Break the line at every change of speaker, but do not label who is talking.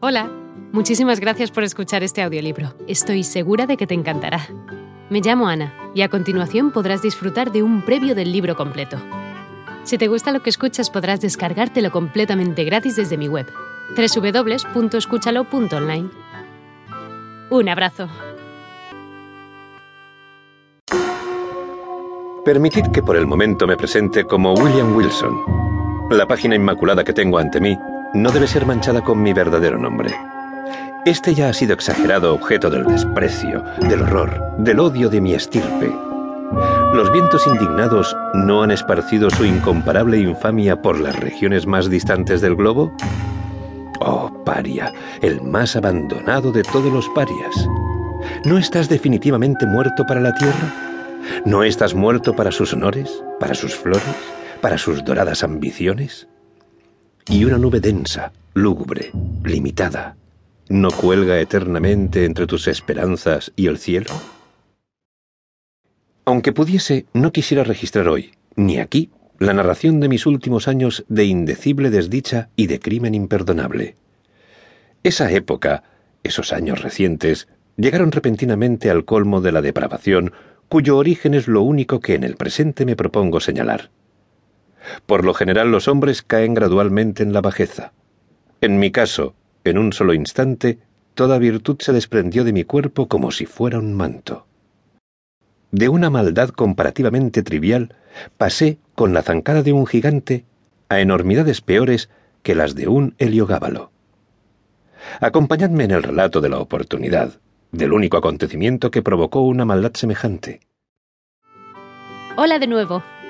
Hola, muchísimas gracias por escuchar este audiolibro. Estoy segura de que te encantará. Me llamo Ana y a continuación podrás disfrutar de un previo del libro completo. Si te gusta lo que escuchas podrás descargártelo completamente gratis desde mi web, www.escúchalo.online. Un abrazo.
Permitid que por el momento me presente como William Wilson. La página inmaculada que tengo ante mí no debe ser manchada con mi verdadero nombre. Este ya ha sido exagerado objeto del desprecio, del horror, del odio de mi estirpe. ¿Los vientos indignados no han esparcido su incomparable infamia por las regiones más distantes del globo? Oh, paria, el más abandonado de todos los parias. ¿No estás definitivamente muerto para la tierra? ¿No estás muerto para sus honores, para sus flores, para sus doradas ambiciones? Y una nube densa, lúgubre, limitada, no cuelga eternamente entre tus esperanzas y el cielo? Aunque pudiese, no quisiera registrar hoy, ni aquí, la narración de mis últimos años de indecible desdicha y de crimen imperdonable. Esa época, esos años recientes, llegaron repentinamente al colmo de la depravación, cuyo origen es lo único que en el presente me propongo señalar. Por lo general los hombres caen gradualmente en la bajeza. En mi caso, en un solo instante, toda virtud se desprendió de mi cuerpo como si fuera un manto. De una maldad comparativamente trivial, pasé, con la zancada de un gigante, a enormidades peores que las de un heliogábalo. Acompañadme en el relato de la oportunidad, del único acontecimiento que provocó una maldad semejante.
Hola de nuevo.